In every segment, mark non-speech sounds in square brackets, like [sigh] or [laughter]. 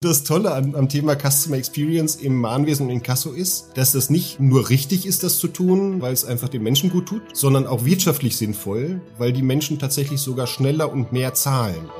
Das Tolle an, am Thema Customer Experience im Mahnwesen und Inkasso ist, dass das nicht nur richtig ist, das zu tun, weil es einfach den Menschen gut tut, sondern auch wirtschaftlich sinnvoll, weil die Menschen tatsächlich sogar schneller und mehr zahlen.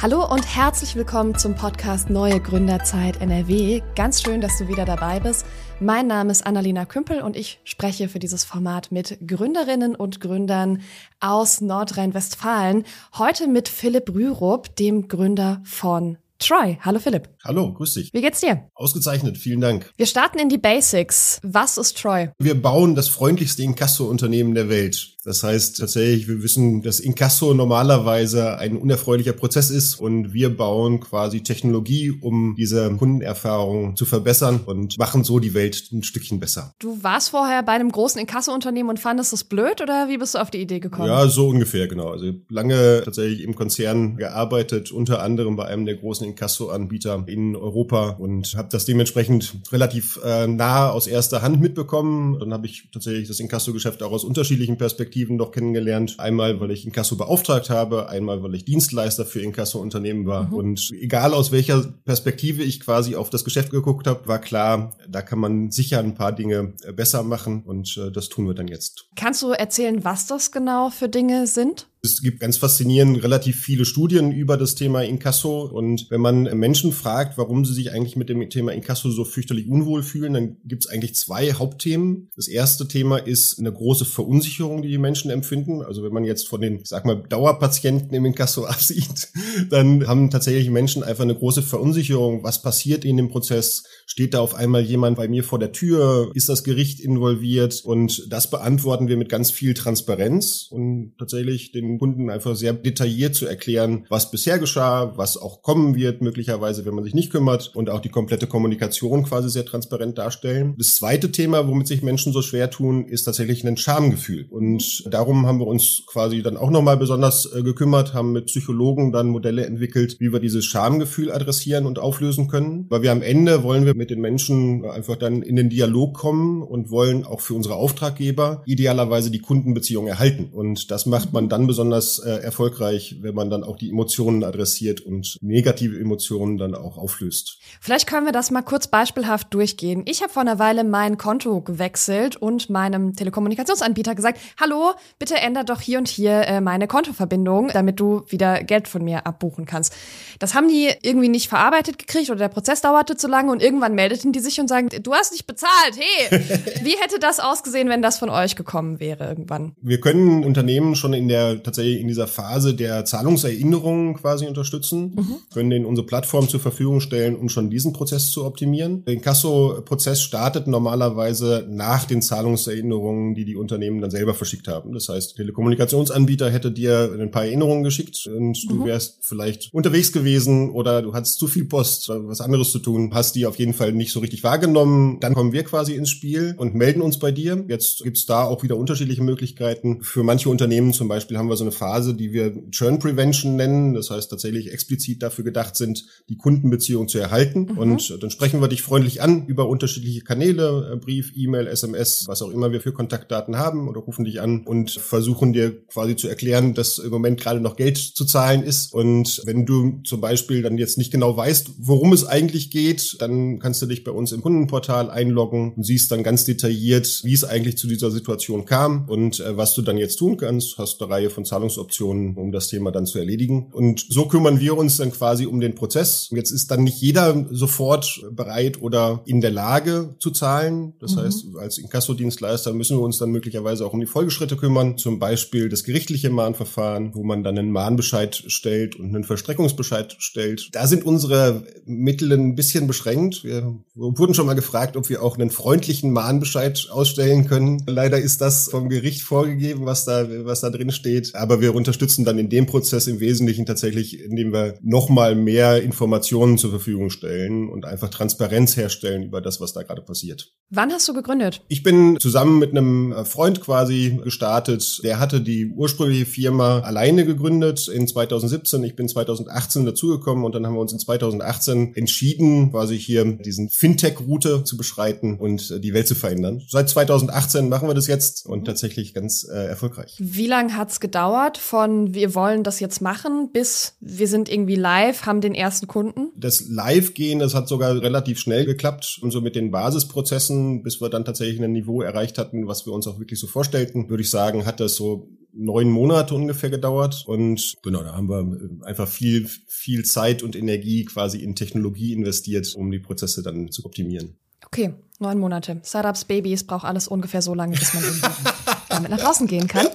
Hallo und herzlich willkommen zum Podcast Neue Gründerzeit NRW. Ganz schön, dass du wieder dabei bist. Mein Name ist Annalena Kümpel und ich spreche für dieses Format mit Gründerinnen und Gründern aus Nordrhein-Westfalen. Heute mit Philipp Rürup, dem Gründer von Troy. Hallo Philipp. Hallo, grüß dich. Wie geht's dir? Ausgezeichnet, vielen Dank. Wir starten in die Basics. Was ist Troy? Wir bauen das freundlichste Inkasso-Unternehmen der Welt. Das heißt tatsächlich, wir wissen, dass Inkasso normalerweise ein unerfreulicher Prozess ist und wir bauen quasi Technologie, um diese Kundenerfahrung zu verbessern und machen so die Welt ein Stückchen besser. Du warst vorher bei einem großen Inkasso-Unternehmen und fandest es blöd oder wie bist du auf die Idee gekommen? Ja, so ungefähr, genau. Also lange tatsächlich im Konzern gearbeitet, unter anderem bei einem der großen Inkasso-Anbieter in Europa und habe das dementsprechend relativ äh, nah aus erster Hand mitbekommen. Dann habe ich tatsächlich das Inkasso-Geschäft auch aus unterschiedlichen Perspektiven doch kennengelernt. Einmal, weil ich Inkasso beauftragt habe, einmal, weil ich Dienstleister für Inkasso-Unternehmen war. Mhm. Und egal aus welcher Perspektive ich quasi auf das Geschäft geguckt habe, war klar, da kann man sicher ein paar Dinge äh, besser machen und äh, das tun wir dann jetzt. Kannst du erzählen, was das genau für Dinge sind? Es gibt ganz faszinierend relativ viele Studien über das Thema Inkasso. Und wenn man Menschen fragt, warum sie sich eigentlich mit dem Thema Inkasso so fürchterlich unwohl fühlen, dann gibt es eigentlich zwei Hauptthemen. Das erste Thema ist eine große Verunsicherung, die die Menschen empfinden. Also wenn man jetzt von den, ich sag mal, Dauerpatienten im Inkasso [laughs] absieht, dann haben tatsächlich Menschen einfach eine große Verunsicherung. Was passiert in dem Prozess? Steht da auf einmal jemand bei mir vor der Tür? Ist das Gericht involviert? Und das beantworten wir mit ganz viel Transparenz und tatsächlich den Kunden einfach sehr detailliert zu erklären, was bisher geschah, was auch kommen wird, möglicherweise, wenn man sich nicht kümmert und auch die komplette Kommunikation quasi sehr transparent darstellen. Das zweite Thema, womit sich Menschen so schwer tun, ist tatsächlich ein Schamgefühl. Und darum haben wir uns quasi dann auch nochmal besonders äh, gekümmert, haben mit Psychologen dann Modelle entwickelt, wie wir dieses Schamgefühl adressieren und auflösen können. Weil wir am Ende wollen wir mit den Menschen einfach dann in den Dialog kommen und wollen auch für unsere Auftraggeber idealerweise die Kundenbeziehung erhalten. Und das macht man dann besonders besonders äh, erfolgreich, wenn man dann auch die Emotionen adressiert und negative Emotionen dann auch auflöst. Vielleicht können wir das mal kurz beispielhaft durchgehen. Ich habe vor einer Weile mein Konto gewechselt und meinem Telekommunikationsanbieter gesagt, hallo, bitte ändert doch hier und hier äh, meine Kontoverbindung, damit du wieder Geld von mir abbuchen kannst. Das haben die irgendwie nicht verarbeitet gekriegt oder der Prozess dauerte zu lange und irgendwann meldeten die sich und sagen, du hast nicht bezahlt, hey, [laughs] wie hätte das ausgesehen, wenn das von euch gekommen wäre irgendwann? Wir können Unternehmen schon in der tatsächlich in dieser Phase der Zahlungserinnerungen quasi unterstützen, mhm. können denen unsere Plattform zur Verfügung stellen, um schon diesen Prozess zu optimieren. Der Inkasso-Prozess startet normalerweise nach den Zahlungserinnerungen, die die Unternehmen dann selber verschickt haben. Das heißt, Telekommunikationsanbieter hätte dir ein paar Erinnerungen geschickt und mhm. du wärst vielleicht unterwegs gewesen oder du hattest zu viel Post, was anderes zu tun, hast die auf jeden Fall nicht so richtig wahrgenommen. Dann kommen wir quasi ins Spiel und melden uns bei dir. Jetzt gibt's da auch wieder unterschiedliche Möglichkeiten. Für manche Unternehmen zum Beispiel haben wir so eine Phase, die wir Churn Prevention nennen. Das heißt tatsächlich explizit dafür gedacht sind, die Kundenbeziehung zu erhalten. Mhm. Und dann sprechen wir dich freundlich an über unterschiedliche Kanäle, äh, Brief, E-Mail, SMS, was auch immer wir für Kontaktdaten haben oder rufen dich an und versuchen dir quasi zu erklären, dass im Moment gerade noch Geld zu zahlen ist. Und wenn du zum Beispiel dann jetzt nicht genau weißt, worum es eigentlich geht, dann kannst du dich bei uns im Kundenportal einloggen und siehst dann ganz detailliert, wie es eigentlich zu dieser Situation kam und äh, was du dann jetzt tun kannst. Hast eine Reihe von Zahlungsoptionen, um das Thema dann zu erledigen. Und so kümmern wir uns dann quasi um den Prozess. Jetzt ist dann nicht jeder sofort bereit oder in der Lage zu zahlen. Das mhm. heißt, als Inkassodienstleister müssen wir uns dann möglicherweise auch um die Folgeschritte kümmern. Zum Beispiel das gerichtliche Mahnverfahren, wo man dann einen Mahnbescheid stellt und einen Verstreckungsbescheid stellt. Da sind unsere Mittel ein bisschen beschränkt. Wir wurden schon mal gefragt, ob wir auch einen freundlichen Mahnbescheid ausstellen können. Leider ist das vom Gericht vorgegeben, was da, was da drin steht. Aber wir unterstützen dann in dem Prozess im Wesentlichen tatsächlich, indem wir nochmal mehr Informationen zur Verfügung stellen und einfach Transparenz herstellen über das, was da gerade passiert. Wann hast du gegründet? Ich bin zusammen mit einem Freund quasi gestartet. Der hatte die ursprüngliche Firma alleine gegründet in 2017. Ich bin 2018 dazugekommen und dann haben wir uns in 2018 entschieden, quasi hier diesen Fintech-Route zu beschreiten und die Welt zu verändern. Seit 2018 machen wir das jetzt und tatsächlich ganz äh, erfolgreich. Wie lange hat's gedauert? Gedauert von wir wollen das jetzt machen bis wir sind irgendwie live, haben den ersten Kunden? Das Live-Gehen, das hat sogar relativ schnell geklappt und so mit den Basisprozessen, bis wir dann tatsächlich ein Niveau erreicht hatten, was wir uns auch wirklich so vorstellten, würde ich sagen, hat das so neun Monate ungefähr gedauert und genau, da haben wir einfach viel, viel Zeit und Energie quasi in Technologie investiert, um die Prozesse dann zu optimieren. Okay, neun Monate. Startups, Babys, braucht alles ungefähr so lange, bis man [laughs] damit nach draußen gehen kann.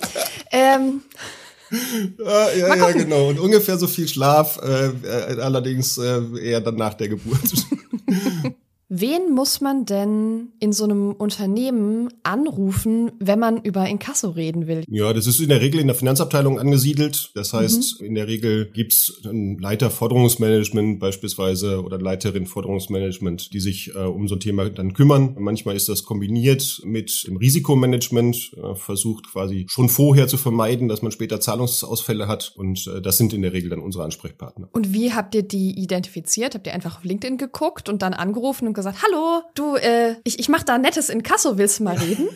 Ähm, ja, ja, ja, genau. Und ungefähr so viel Schlaf, äh, äh allerdings äh, eher dann nach der Geburt. Wen muss man denn in so einem Unternehmen anrufen, wenn man über Inkasso reden will? Ja, das ist in der Regel in der Finanzabteilung angesiedelt. Das heißt, mhm. in der Regel gibt's einen Leiter Forderungsmanagement beispielsweise oder Leiterin Forderungsmanagement, die sich äh, um so ein Thema dann kümmern. Manchmal ist das kombiniert mit dem Risikomanagement, äh, versucht quasi schon vorher zu vermeiden, dass man später Zahlungsausfälle hat. Und äh, das sind in der Regel dann unsere Ansprechpartner. Und wie habt ihr die identifiziert? Habt ihr einfach auf LinkedIn geguckt und dann angerufen und gesagt, hallo, du, äh, ich, ich mach da nettes Inkasso, willst du mal [laughs] reden?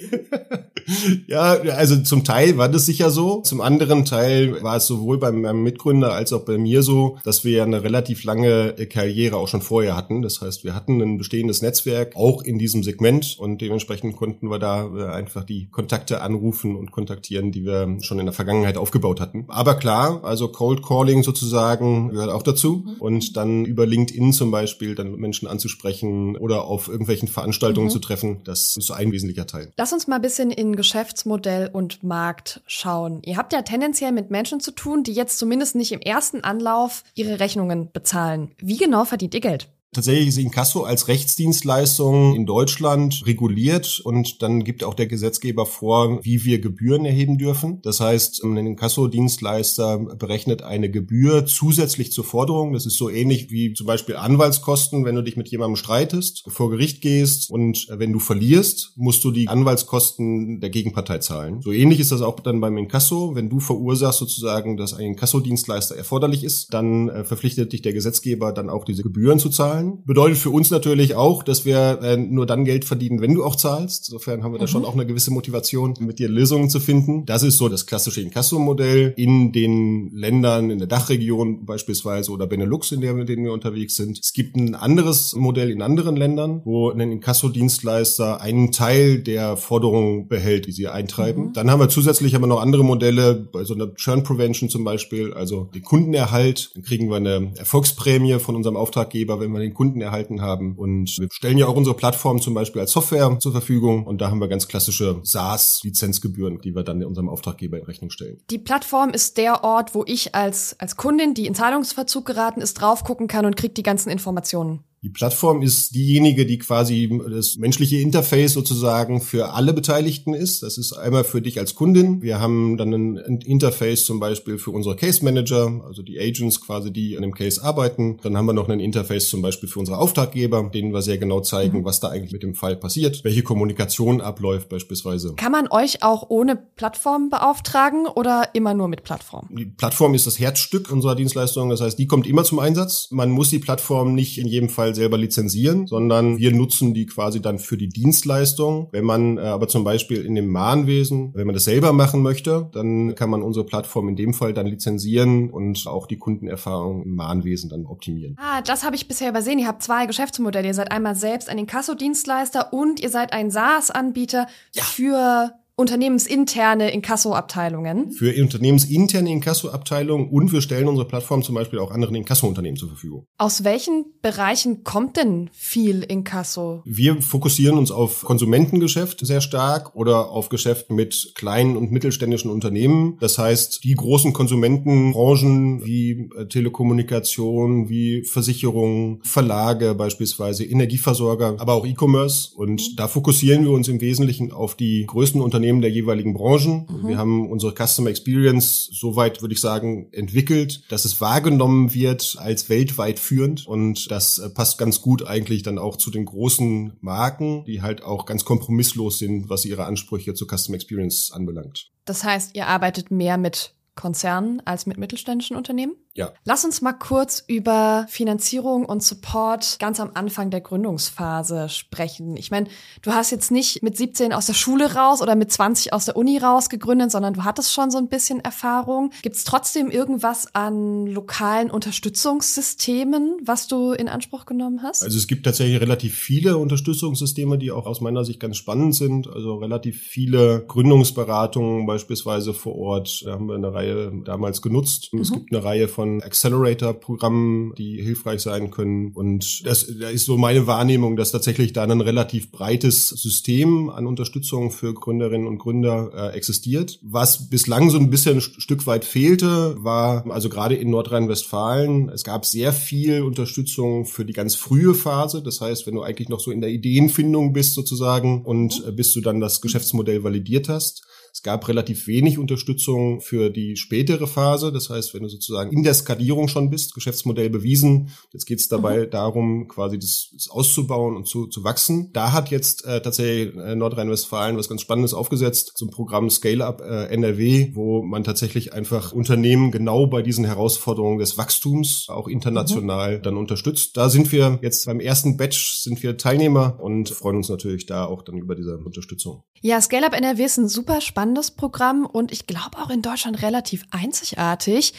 ja, also zum Teil war das sicher so. Zum anderen Teil war es sowohl bei meinem Mitgründer als auch bei mir so, dass wir ja eine relativ lange Karriere auch schon vorher hatten. Das heißt, wir hatten ein bestehendes Netzwerk auch in diesem Segment und dementsprechend konnten wir da äh, einfach die Kontakte anrufen und kontaktieren, die wir schon in der Vergangenheit aufgebaut hatten. Aber klar, also Cold Calling sozusagen gehört auch dazu und dann über LinkedIn zum Beispiel dann Menschen anzusprechen, oder auf irgendwelchen Veranstaltungen mhm. zu treffen. Das ist so ein wesentlicher Teil. Lass uns mal ein bisschen in Geschäftsmodell und Markt schauen. Ihr habt ja tendenziell mit Menschen zu tun, die jetzt zumindest nicht im ersten Anlauf ihre Rechnungen bezahlen. Wie genau verdient ihr Geld? Tatsächlich ist Inkasso als Rechtsdienstleistung in Deutschland reguliert und dann gibt auch der Gesetzgeber vor, wie wir Gebühren erheben dürfen. Das heißt, ein Inkasso-Dienstleister berechnet eine Gebühr zusätzlich zur Forderung. Das ist so ähnlich wie zum Beispiel Anwaltskosten, wenn du dich mit jemandem streitest, vor Gericht gehst und wenn du verlierst, musst du die Anwaltskosten der Gegenpartei zahlen. So ähnlich ist das auch dann beim Inkasso. Wenn du verursachst sozusagen, dass ein Inkasso-Dienstleister erforderlich ist, dann äh, verpflichtet dich der Gesetzgeber dann auch diese Gebühren zu zahlen zahlen. Bedeutet für uns natürlich auch, dass wir äh, nur dann Geld verdienen, wenn du auch zahlst. Insofern haben wir mhm. da schon auch eine gewisse Motivation, mit dir Lösungen zu finden. Das ist so das klassische Inkasso-Modell in den Ländern, in der Dachregion beispielsweise oder Benelux, in der, in denen wir unterwegs sind. Es gibt ein anderes Modell in anderen Ländern, wo ein Inkasso-Dienstleister einen Teil der Forderungen behält, die sie eintreiben. Mhm. Dann haben wir zusätzlich aber noch andere Modelle, bei so einer Churn Prevention zum Beispiel, also den Kundenerhalt. Dann kriegen wir eine Erfolgsprämie von unserem Auftraggeber, wenn wir den Kunden erhalten haben. Und wir stellen ja auch unsere Plattform zum Beispiel als Software zur Verfügung. Und da haben wir ganz klassische SaaS-Lizenzgebühren, die wir dann unserem Auftraggeber in Rechnung stellen. Die Plattform ist der Ort, wo ich als, als Kundin, die in Zahlungsverzug geraten ist, drauf gucken kann und kriegt die ganzen Informationen. Die Plattform ist diejenige, die quasi das menschliche Interface sozusagen für alle Beteiligten ist. Das ist einmal für dich als Kundin. Wir haben dann ein Interface zum Beispiel für unsere Case Manager, also die Agents quasi, die an dem Case arbeiten. Dann haben wir noch ein Interface zum Beispiel für unsere Auftraggeber, denen wir sehr genau zeigen, mhm. was da eigentlich mit dem Fall passiert, welche Kommunikation abläuft beispielsweise. Kann man euch auch ohne Plattform beauftragen oder immer nur mit Plattform? Die Plattform ist das Herzstück unserer Dienstleistung. Das heißt, die kommt immer zum Einsatz. Man muss die Plattform nicht in jedem Fall selber lizenzieren, sondern wir nutzen die quasi dann für die Dienstleistung. Wenn man äh, aber zum Beispiel in dem Mahnwesen, wenn man das selber machen möchte, dann kann man unsere Plattform in dem Fall dann lizenzieren und auch die Kundenerfahrung im Mahnwesen dann optimieren. Ah, das habe ich bisher übersehen. Ihr habt zwei Geschäftsmodelle. Ihr seid einmal selbst ein Inkasso-Dienstleister und ihr seid ein SaaS-Anbieter ja. für unternehmensinterne Inkasso-Abteilungen. Für unternehmensinterne Inkasso-Abteilungen und wir stellen unsere Plattform zum Beispiel auch anderen Inkasso-Unternehmen zur Verfügung. Aus welchen Bereichen kommt denn viel Inkasso? Wir fokussieren uns auf Konsumentengeschäft sehr stark oder auf Geschäft mit kleinen und mittelständischen Unternehmen. Das heißt, die großen Konsumentenbranchen wie äh, Telekommunikation, wie Versicherungen, Verlage beispielsweise, Energieversorger, aber auch E-Commerce. Und da fokussieren wir uns im Wesentlichen auf die größten Unternehmen Unternehmen der jeweiligen Branchen. Mhm. Wir haben unsere Customer Experience soweit, würde ich sagen, entwickelt, dass es wahrgenommen wird als weltweit führend. Und das äh, passt ganz gut eigentlich dann auch zu den großen Marken, die halt auch ganz kompromisslos sind, was ihre Ansprüche zur Customer Experience anbelangt. Das heißt, ihr arbeitet mehr mit Konzernen als mit mittelständischen Unternehmen? Ja. Lass uns mal kurz über Finanzierung und Support ganz am Anfang der Gründungsphase sprechen. Ich meine, du hast jetzt nicht mit 17 aus der Schule raus oder mit 20 aus der Uni raus gegründet, sondern du hattest schon so ein bisschen Erfahrung. Gibt es trotzdem irgendwas an lokalen Unterstützungssystemen, was du in Anspruch genommen hast? Also es gibt tatsächlich relativ viele Unterstützungssysteme, die auch aus meiner Sicht ganz spannend sind. Also relativ viele Gründungsberatungen beispielsweise vor Ort. Da haben wir eine Reihe damals genutzt. Mhm. Es gibt eine Reihe von Accelerator-Programmen, die hilfreich sein können. Und das, da ist so meine Wahrnehmung, dass tatsächlich da ein relativ breites System an Unterstützung für Gründerinnen und Gründer äh, existiert. Was bislang so ein bisschen ein Stück weit fehlte, war also gerade in Nordrhein-Westfalen, es gab sehr viel Unterstützung für die ganz frühe Phase. Das heißt, wenn du eigentlich noch so in der Ideenfindung bist sozusagen und äh, bis du dann das Geschäftsmodell validiert hast. Es gab relativ wenig Unterstützung für die spätere Phase. Das heißt, wenn du sozusagen in der Skalierung schon bist, Geschäftsmodell bewiesen, jetzt geht es dabei mhm. darum, quasi das, das, auszubauen und zu, zu wachsen. Da hat jetzt äh, tatsächlich äh, Nordrhein-Westfalen was ganz Spannendes aufgesetzt zum Programm Scale Up äh, NRW, wo man tatsächlich einfach Unternehmen genau bei diesen Herausforderungen des Wachstums auch international mhm. dann unterstützt. Da sind wir jetzt beim ersten Batch sind wir Teilnehmer und freuen uns natürlich da auch dann über diese Unterstützung. Ja, Scale Up NRW ist ein super spannendes Programm und ich glaube auch in Deutschland relativ einzigartig.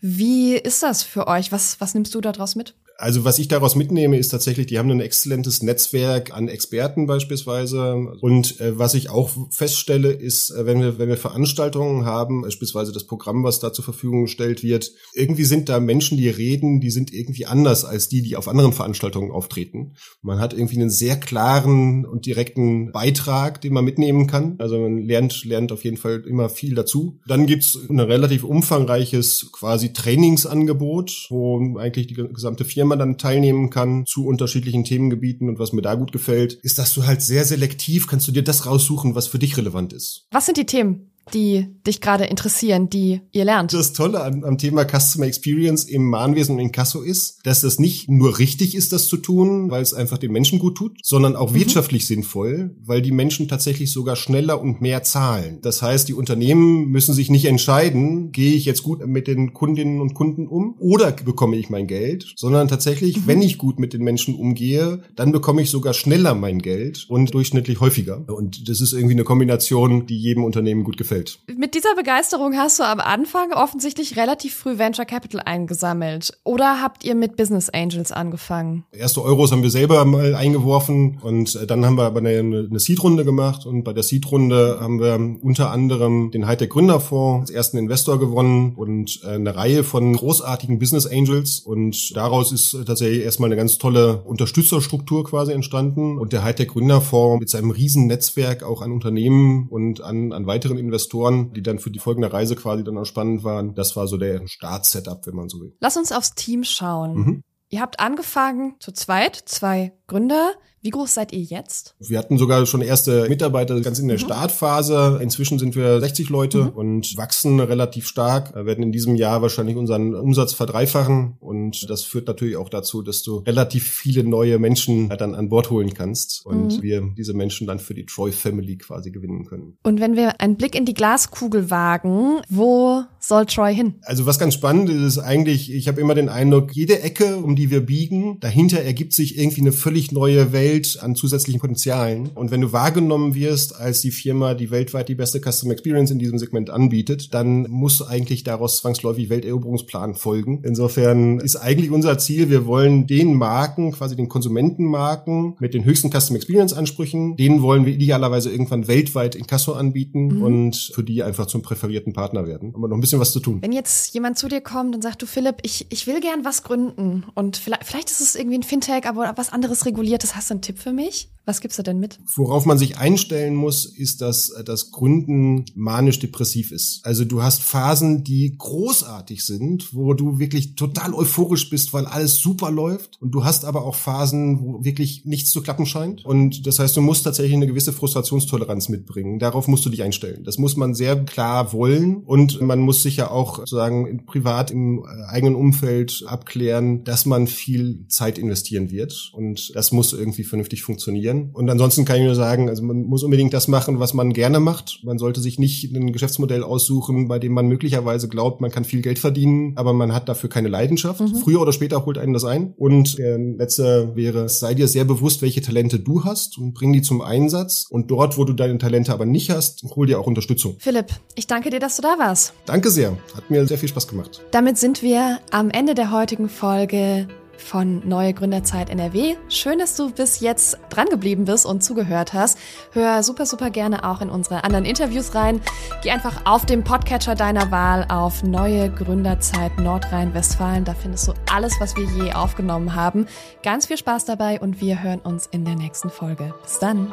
Wie ist das für euch? Was, was nimmst du daraus mit? Also was ich daraus mitnehme, ist tatsächlich, die haben ein exzellentes Netzwerk an Experten beispielsweise. Und äh, was ich auch feststelle, ist, äh, wenn wir, wenn wir Veranstaltungen haben, beispielsweise das Programm, was da zur Verfügung gestellt wird, irgendwie sind da Menschen, die reden, die sind irgendwie anders als die, die auf anderen Veranstaltungen auftreten. Man hat irgendwie einen sehr klaren und direkten Beitrag, den man mitnehmen kann. Also man lernt, lernt auf jeden Fall immer viel dazu. Dann gibt's ein relativ umfangreiches quasi Trainingsangebot, wo eigentlich die gesamte Firma man dann teilnehmen kann zu unterschiedlichen Themengebieten und was mir da gut gefällt, ist, dass du halt sehr selektiv kannst du dir das raussuchen, was für dich relevant ist. Was sind die Themen? Die dich gerade interessieren, die ihr lernt. Das Tolle am, am, Thema Customer Experience im Mahnwesen und in Kasso ist, dass es nicht nur richtig ist, das zu tun, weil es einfach den Menschen gut tut, sondern auch mhm. wirtschaftlich sinnvoll, weil die Menschen tatsächlich sogar schneller und mehr zahlen. Das heißt, die Unternehmen müssen sich nicht entscheiden, gehe ich jetzt gut mit den Kundinnen und Kunden um oder bekomme ich mein Geld, sondern tatsächlich, mhm. wenn ich gut mit den Menschen umgehe, dann bekomme ich sogar schneller mein Geld und durchschnittlich häufiger. Und das ist irgendwie eine Kombination, die jedem Unternehmen gut gefällt. Welt. Mit dieser Begeisterung hast du am Anfang offensichtlich relativ früh Venture Capital eingesammelt. Oder habt ihr mit Business Angels angefangen? Erste Euros haben wir selber mal eingeworfen und äh, dann haben wir aber eine, eine Seed-Runde gemacht und bei der Seed-Runde haben wir unter anderem den Hightech Gründerfonds als ersten Investor gewonnen und äh, eine Reihe von großartigen Business Angels und daraus ist tatsächlich erstmal eine ganz tolle Unterstützerstruktur quasi entstanden und der Hightech Gründerfonds mit seinem riesen Netzwerk auch an Unternehmen und an, an weiteren Investoren Investoren, die dann für die folgende Reise quasi dann auch spannend waren. Das war so der Startsetup, wenn man so will. Lass uns aufs Team schauen. Mhm. Ihr habt angefangen zu zweit, zwei Gründer. Wie groß seid ihr jetzt? Wir hatten sogar schon erste Mitarbeiter ganz in der mhm. Startphase. Inzwischen sind wir 60 Leute mhm. und wachsen relativ stark. Wir werden in diesem Jahr wahrscheinlich unseren Umsatz verdreifachen und das führt natürlich auch dazu, dass du relativ viele neue Menschen dann an Bord holen kannst und mhm. wir diese Menschen dann für die Troy Family quasi gewinnen können. Und wenn wir einen Blick in die Glaskugel wagen, wo soll Troy hin? Also was ganz spannend ist, ist eigentlich, ich habe immer den Eindruck, jede Ecke, um die wir biegen, dahinter ergibt sich irgendwie eine völlig neue Welt Welt an zusätzlichen Potenzialen. Und wenn du wahrgenommen wirst als die Firma, die weltweit die beste Customer Experience in diesem Segment anbietet, dann muss eigentlich daraus zwangsläufig Welteroberungsplan folgen. Insofern ist eigentlich unser Ziel, wir wollen den Marken, quasi den Konsumentenmarken mit den höchsten Customer Experience Ansprüchen, denen wollen wir idealerweise irgendwann weltweit in Kasso anbieten mhm. und für die einfach zum präferierten Partner werden. Aber noch ein bisschen was zu tun. Wenn jetzt jemand zu dir kommt und sagt, du Philipp, ich, ich will gern was gründen und vielleicht, vielleicht ist es irgendwie ein Fintech, aber was anderes reguliertes, hast du einen Tipp für mich? Was gibst du denn mit? Worauf man sich einstellen muss, ist, dass das Gründen manisch-depressiv ist. Also du hast Phasen, die großartig sind, wo du wirklich total euphorisch bist, weil alles super läuft. Und du hast aber auch Phasen, wo wirklich nichts zu klappen scheint. Und das heißt, du musst tatsächlich eine gewisse Frustrationstoleranz mitbringen. Darauf musst du dich einstellen. Das muss man sehr klar wollen. Und man muss sich ja auch sozusagen privat im äh, eigenen Umfeld abklären, dass man viel Zeit investieren wird. Und das muss irgendwie vernünftig funktionieren. Und ansonsten kann ich nur sagen, also man muss unbedingt das machen, was man gerne macht. Man sollte sich nicht ein Geschäftsmodell aussuchen, bei dem man möglicherweise glaubt, man kann viel Geld verdienen, aber man hat dafür keine Leidenschaft. Mhm. Früher oder später holt einen das ein. Und der letzte wäre, sei dir sehr bewusst, welche Talente du hast und bring die zum Einsatz. Und dort, wo du deine Talente aber nicht hast, hol dir auch Unterstützung. Philipp, ich danke dir, dass du da warst. Danke sehr. Hat mir sehr viel Spaß gemacht. Damit sind wir am Ende der heutigen Folge von Neue Gründerzeit NRW. Schön, dass du bis jetzt dran geblieben bist und zugehört hast. Hör super, super gerne auch in unsere anderen Interviews rein. Geh einfach auf dem Podcatcher deiner Wahl auf Neue Gründerzeit Nordrhein-Westfalen. Da findest du alles, was wir je aufgenommen haben. Ganz viel Spaß dabei und wir hören uns in der nächsten Folge. Bis dann.